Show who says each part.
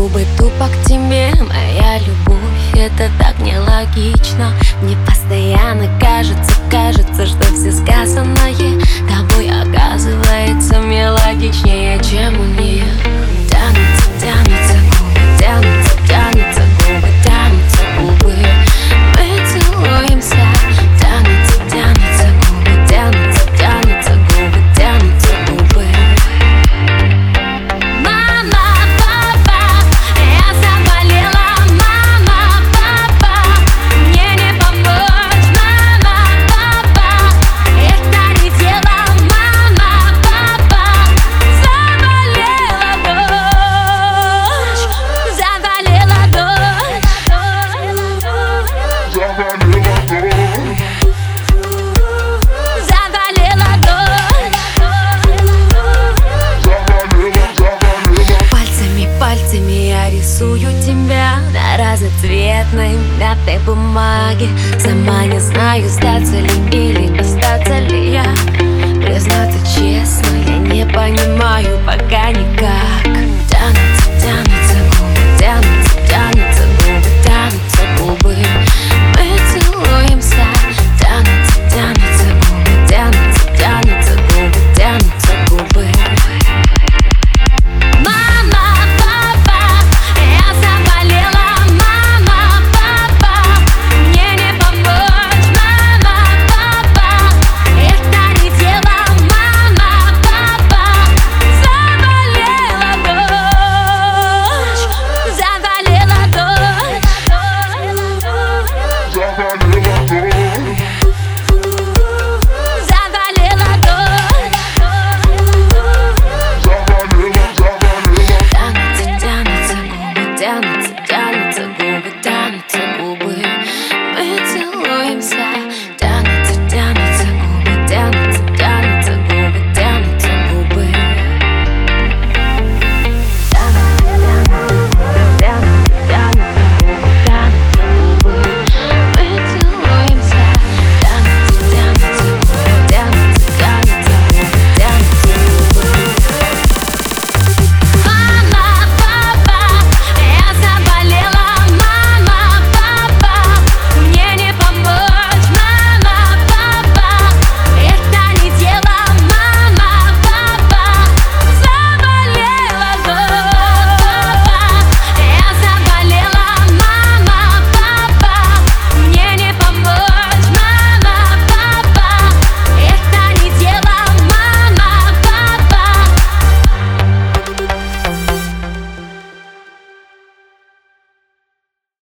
Speaker 1: губы тупо к тебе Моя любовь, это так нелогично Мне постоянно кажется, кажется, что все сказанное Тобой разноцветной мятой бумаге Сама не знаю, сдаться ли или остаться ли я. Признаться честно, я не понимаю пока никак